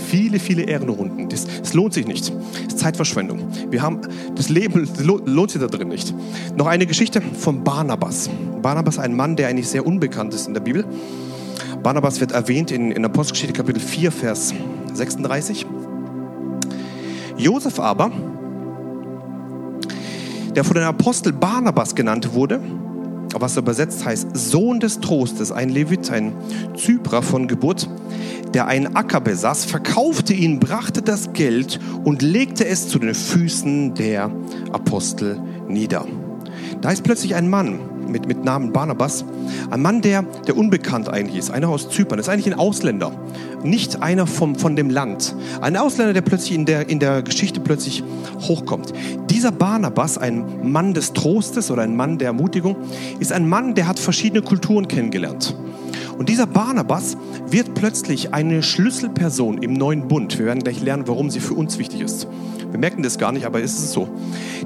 A: Viele, viele Ehrenrunden. Das, das lohnt sich nicht. Das ist Zeitverschwendung. Wir haben das Leben lohnt sich da drin nicht. Noch eine Geschichte von Barnabas. Barnabas, ein Mann, der eigentlich sehr unbekannt ist in der Bibel. Barnabas wird erwähnt in, in Apostelgeschichte Kapitel 4, Vers 36. Josef aber, der von den Apostel Barnabas genannt wurde, was übersetzt heißt Sohn des Trostes, ein Levit, ein Zyprer von Geburt, der einen Acker besaß, verkaufte ihn, brachte das Geld und legte es zu den Füßen der Apostel nieder. Da ist plötzlich ein Mann mit, mit Namen Barnabas, ein Mann, der, der unbekannt eigentlich ist, einer aus Zypern, das ist eigentlich ein Ausländer, nicht einer vom, von dem Land. Ein Ausländer, der plötzlich in der, in der Geschichte plötzlich hochkommt. Dieser Barnabas, ein Mann des Trostes oder ein Mann der Ermutigung, ist ein Mann, der hat verschiedene Kulturen kennengelernt. Und dieser Barnabas wird plötzlich eine Schlüsselperson im neuen Bund. Wir werden gleich lernen, warum sie für uns wichtig ist. Wir merken das gar nicht, aber es ist so.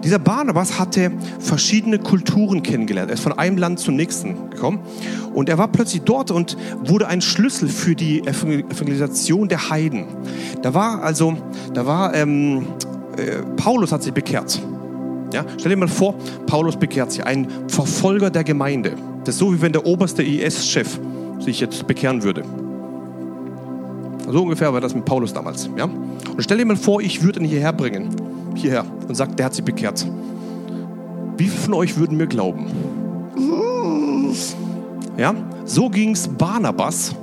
A: Dieser Barnabas hatte verschiedene Kulturen kennengelernt. Er ist von einem Land zum nächsten gekommen. Und er war plötzlich dort und wurde ein Schlüssel für die Evangelisation der Heiden. Da war also, da war, ähm, äh, Paulus hat sich bekehrt. Ja, stell dir mal vor, Paulus bekehrt sich, ein Verfolger der Gemeinde. Das ist so, wie wenn der oberste IS-Chef sich jetzt bekehren würde. So ungefähr war das mit Paulus damals. Ja? Und stell dir mal vor, ich würde ihn hierher bringen, hierher, und sagt, der hat sich bekehrt. Wie viele von euch würden mir glauben? Ja? So ging es Barnabas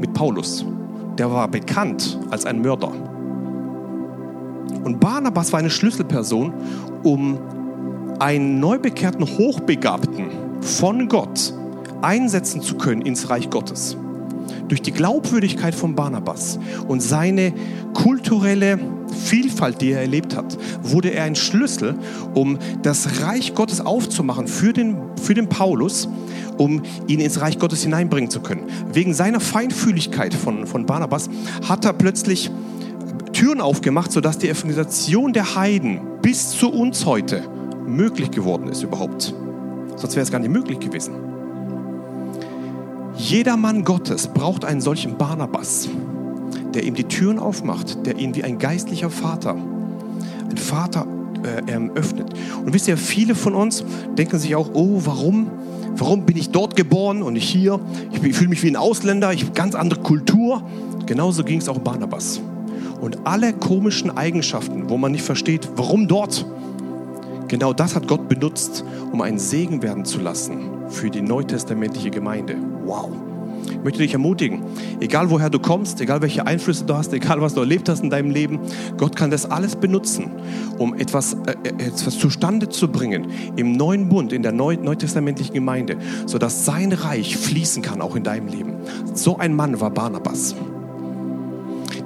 A: mit Paulus. Der war bekannt als ein Mörder. Und Barnabas war eine Schlüsselperson, um einen neubekehrten Hochbegabten von Gott einsetzen zu können ins Reich Gottes. Durch die Glaubwürdigkeit von Barnabas und seine kulturelle Vielfalt, die er erlebt hat, wurde er ein Schlüssel, um das Reich Gottes aufzumachen für den, für den Paulus, um ihn ins Reich Gottes hineinbringen zu können. Wegen seiner Feinfühligkeit von, von Barnabas hat er plötzlich Türen aufgemacht, sodass die Evangelisation der Heiden bis zu uns heute möglich geworden ist überhaupt. Sonst wäre es gar nicht möglich gewesen. Jeder Mann Gottes braucht einen solchen Barnabas, der ihm die Türen aufmacht, der ihn wie ein geistlicher Vater, ein Vater äh, ähm, öffnet. Und wisst ihr, viele von uns denken sich auch, oh, warum? Warum bin ich dort geboren und nicht hier? Ich, fühle mich wie ein Ausländer, ich habe ganz andere Kultur. Genauso ging es auch Barnabas. Und alle komischen Eigenschaften, wo man nicht versteht, warum dort, genau das hat Gott benutzt, um ein Segen werden zu lassen für die neutestamentliche Gemeinde. Wow. Ich möchte dich ermutigen, egal woher du kommst, egal welche Einflüsse du hast, egal was du erlebt hast in deinem Leben, Gott kann das alles benutzen, um etwas, äh, etwas zustande zu bringen im neuen Bund, in der neu, neutestamentlichen Gemeinde, sodass sein Reich fließen kann, auch in deinem Leben. So ein Mann war Barnabas.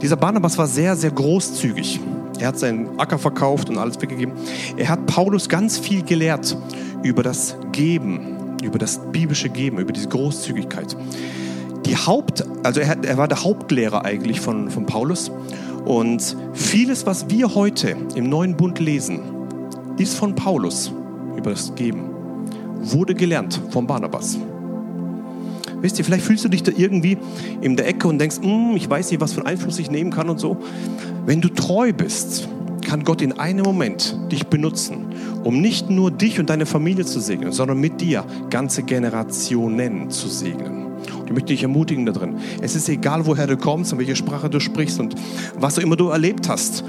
A: Dieser Barnabas war sehr, sehr großzügig. Er hat seinen Acker verkauft und alles weggegeben. Er hat Paulus ganz viel gelehrt über das Geben, über das biblische Geben, über diese Großzügigkeit. Die Haupt, also er, hat, er war der Hauptlehrer eigentlich von, von Paulus. Und vieles, was wir heute im Neuen Bund lesen, ist von Paulus über das Geben, wurde gelernt von Barnabas. Wisst ihr, vielleicht fühlst du dich da irgendwie in der Ecke und denkst, "Hm, ich weiß nicht, was für einen Einfluss ich nehmen kann und so. Wenn du treu bist, kann Gott in einem Moment dich benutzen, um nicht nur dich und deine Familie zu segnen, sondern mit dir ganze Generationen zu segnen. Ich möchte dich ermutigen da drin. Es ist egal, woher du kommst und welche Sprache du sprichst und was auch immer du erlebt hast.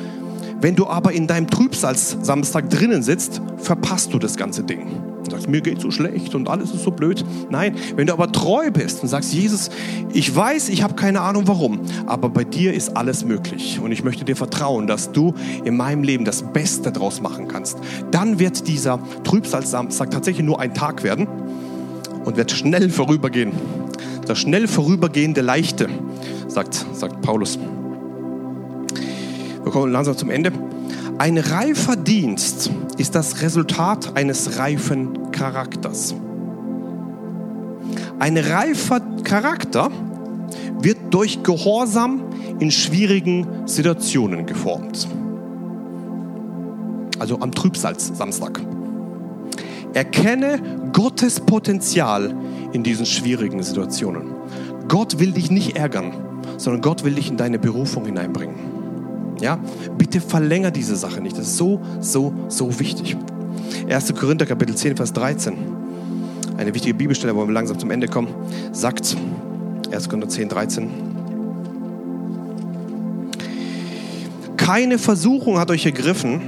A: Wenn du aber in deinem Trübsals-Samstag drinnen sitzt, verpasst du das ganze Ding. Und sagst, mir geht so schlecht und alles ist so blöd. Nein, wenn du aber treu bist und sagst, Jesus, ich weiß, ich habe keine Ahnung warum, aber bei dir ist alles möglich. Und ich möchte dir vertrauen, dass du in meinem Leben das Beste draus machen kannst. Dann wird dieser Trübsals-Samstag tatsächlich nur ein Tag werden und wird schnell vorübergehen. Das schnell vorübergehende Leichte, sagt, sagt Paulus. Wir kommen langsam zum Ende. Ein reifer Dienst ist das Resultat eines reifen Charakters. Ein reifer Charakter wird durch Gehorsam in schwierigen Situationen geformt. Also am Trübsalz-Samstag. Erkenne Gottes Potenzial in diesen schwierigen Situationen. Gott will dich nicht ärgern, sondern Gott will dich in deine Berufung hineinbringen. Ja, bitte verlänger diese Sache nicht. Das ist so, so, so wichtig. 1. Korinther Kapitel 10, Vers 13. Eine wichtige Bibelstelle, wo wir langsam zum Ende kommen, sagt 1. Korinther 10, 13. Keine Versuchung hat euch ergriffen,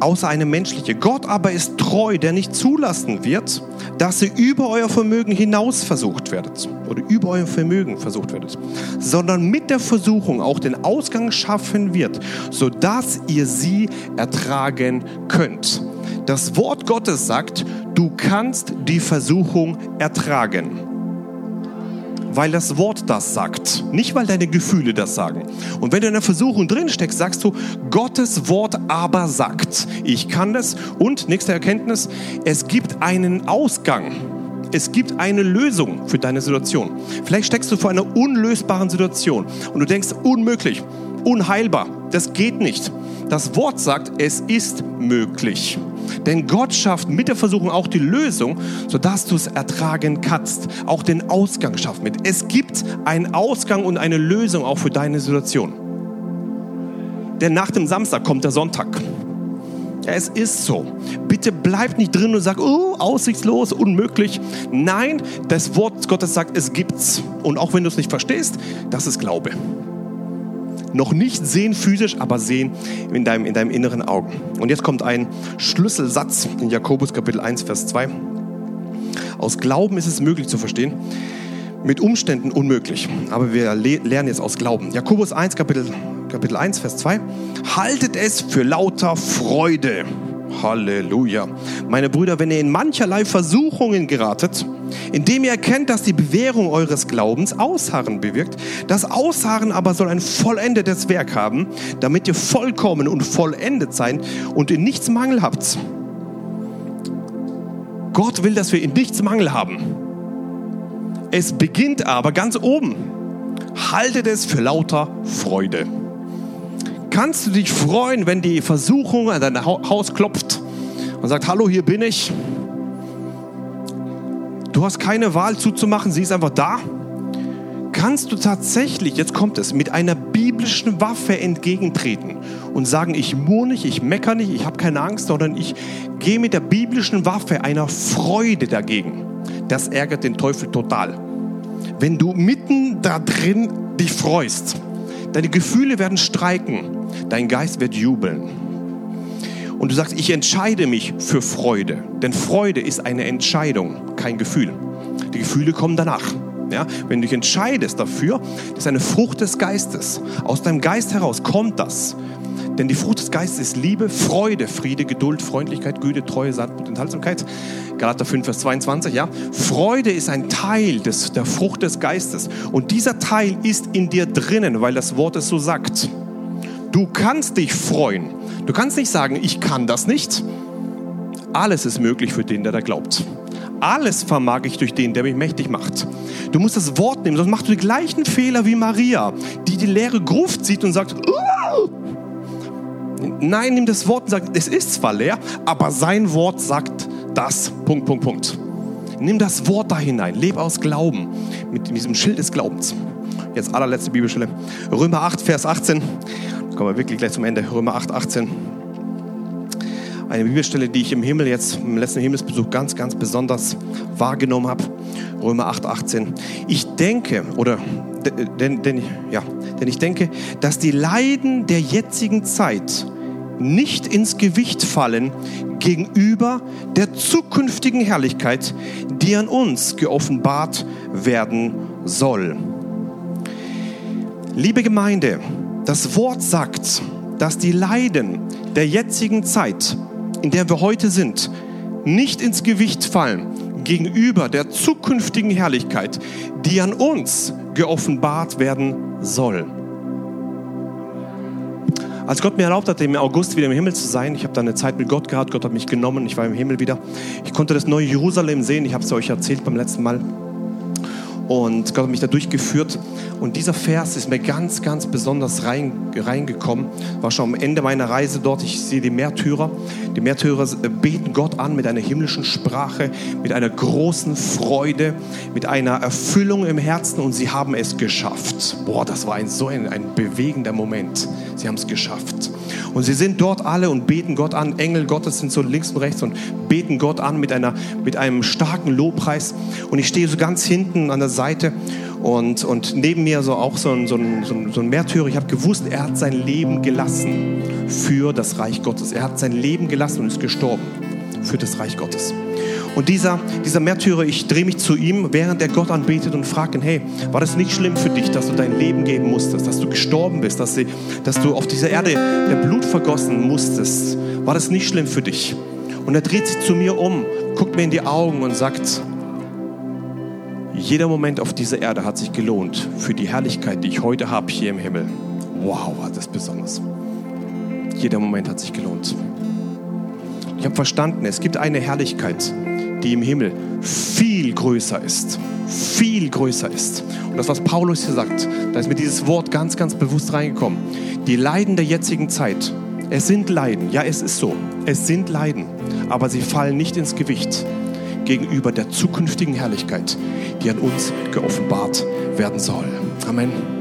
A: außer eine menschliche. Gott aber ist treu, der nicht zulassen wird, dass ihr über euer Vermögen hinaus versucht werdet oder über euer Vermögen versucht werdet, sondern mit der Versuchung auch den Ausgang schaffen wird, sodass ihr sie ertragen könnt. Das Wort Gottes sagt, du kannst die Versuchung ertragen weil das Wort das sagt, nicht weil deine Gefühle das sagen. Und wenn du in der Versuchung drin steckst, sagst du, Gottes Wort aber sagt, ich kann das. Und nächste Erkenntnis, es gibt einen Ausgang. Es gibt eine Lösung für deine Situation. Vielleicht steckst du vor einer unlösbaren Situation und du denkst, unmöglich, unheilbar, das geht nicht. Das Wort sagt, es ist möglich. Denn Gott schafft mit der Versuchung auch die Lösung, sodass du es ertragen kannst. Auch den Ausgang schafft mit. Es gibt einen Ausgang und eine Lösung auch für deine Situation. Denn nach dem Samstag kommt der Sonntag. Es ist so. Bitte bleib nicht drin und sag, oh, aussichtslos, unmöglich. Nein, das Wort Gottes sagt, es gibt's. Und auch wenn du es nicht verstehst, das ist Glaube. Noch nicht sehen physisch, aber sehen in deinem, in deinem inneren Augen. Und jetzt kommt ein Schlüsselsatz in Jakobus Kapitel 1, Vers 2. Aus Glauben ist es möglich zu verstehen, mit Umständen unmöglich. Aber wir le lernen jetzt aus Glauben. Jakobus 1, Kapitel, Kapitel 1, Vers 2. Haltet es für lauter Freude. Halleluja. Meine Brüder, wenn ihr in mancherlei Versuchungen geratet, indem ihr erkennt, dass die Bewährung eures Glaubens Ausharren bewirkt, das Ausharren aber soll ein vollendetes Werk haben, damit ihr vollkommen und vollendet seid und in nichts Mangel habt. Gott will, dass wir in nichts Mangel haben. Es beginnt aber ganz oben. Haltet es für lauter Freude. Kannst du dich freuen, wenn die Versuchung an dein Haus klopft und sagt, hallo, hier bin ich. Du hast keine Wahl zuzumachen, sie ist einfach da. kannst du tatsächlich, jetzt kommt es, mit einer biblischen Waffe entgegentreten und sagen, ich murr nicht, ich mecker nicht, ich habe keine Angst, sondern ich gehe mit der biblischen Waffe einer Freude dagegen. Das ärgert den Teufel total. Wenn du mitten da drin dich freust, deine Gefühle werden streiken, dein Geist wird jubeln. Und du sagst, ich entscheide mich für Freude. Denn Freude ist eine Entscheidung, kein Gefühl. Die Gefühle kommen danach. Ja, wenn du dich entscheidest dafür, das ist eine Frucht des Geistes. Aus deinem Geist heraus kommt das. Denn die Frucht des Geistes ist Liebe, Freude, Friede, Geduld, Freundlichkeit, Güte, Treue, Sanftmut, Enthaltsamkeit. Galater 5, Vers 22, ja. Freude ist ein Teil des, der Frucht des Geistes. Und dieser Teil ist in dir drinnen, weil das Wort es so sagt. Du kannst dich freuen. Du kannst nicht sagen, ich kann das nicht. Alles ist möglich für den, der da glaubt. Alles vermag ich durch den, der mich mächtig macht. Du musst das Wort nehmen, sonst machst du die gleichen Fehler wie Maria, die die leere Gruft sieht und sagt, "Uh!" Nein, nimm das Wort und sag, es ist zwar leer, aber sein Wort sagt das. Punkt, Punkt, Punkt. Nimm das Wort da hinein, leb aus Glauben, mit diesem Schild des Glaubens. Jetzt allerletzte Bibelstelle. Römer 8, Vers 18. Da kommen wir wirklich gleich zum Ende. Römer 8, 18 eine Bibelstelle, die ich im Himmel jetzt, im letzten Himmelsbesuch ganz, ganz besonders wahrgenommen habe. Römer 8, 18. Ich denke, oder, denn, denn, ja, denn ich denke, dass die Leiden der jetzigen Zeit nicht ins Gewicht fallen gegenüber der zukünftigen Herrlichkeit, die an uns geoffenbart werden soll. Liebe Gemeinde, das Wort sagt, dass die Leiden der jetzigen Zeit in der wir heute sind, nicht ins Gewicht fallen gegenüber der zukünftigen Herrlichkeit, die an uns geoffenbart werden soll. Als Gott mir erlaubt hat, im August wieder im Himmel zu sein, ich habe da eine Zeit mit Gott gehabt, Gott hat mich genommen, ich war im Himmel wieder. Ich konnte das neue Jerusalem sehen, ich habe es euch erzählt beim letzten Mal. Und Gott hat mich da durchgeführt. Und dieser Vers ist mir ganz, ganz besonders rein, reingekommen. War schon am Ende meiner Reise dort. Ich sehe die Märtyrer. Die Märtyrer beten Gott an mit einer himmlischen Sprache, mit einer großen Freude, mit einer Erfüllung im Herzen. Und sie haben es geschafft. Boah, das war ein, so ein, ein bewegender Moment. Sie haben es geschafft. Und sie sind dort alle und beten Gott an. Engel Gottes sind so links und rechts und beten Gott an mit, einer, mit einem starken Lobpreis. Und ich stehe so ganz hinten an der Seite und, und neben mir so auch so ein, so ein, so ein, so ein Märtyrer. Ich habe gewusst, er hat sein Leben gelassen für das Reich Gottes. Er hat sein Leben gelassen und ist gestorben für das Reich Gottes. Und dieser, dieser Märtyrer, ich drehe mich zu ihm, während er Gott anbetet und frage ihn, hey, war das nicht schlimm für dich, dass du dein Leben geben musstest, dass du gestorben bist, dass, sie, dass du auf dieser Erde der Blut vergossen musstest? War das nicht schlimm für dich? Und er dreht sich zu mir um, guckt mir in die Augen und sagt, jeder Moment auf dieser Erde hat sich gelohnt für die Herrlichkeit, die ich heute habe hier im Himmel. Wow, war das besonders. Jeder Moment hat sich gelohnt. Ich habe verstanden, es gibt eine Herrlichkeit, die im Himmel viel größer ist. Viel größer ist. Und das, was Paulus hier sagt, da ist mir dieses Wort ganz, ganz bewusst reingekommen. Die Leiden der jetzigen Zeit, es sind Leiden, ja, es ist so. Es sind Leiden, aber sie fallen nicht ins Gewicht gegenüber der zukünftigen Herrlichkeit, die an uns geoffenbart werden soll. Amen.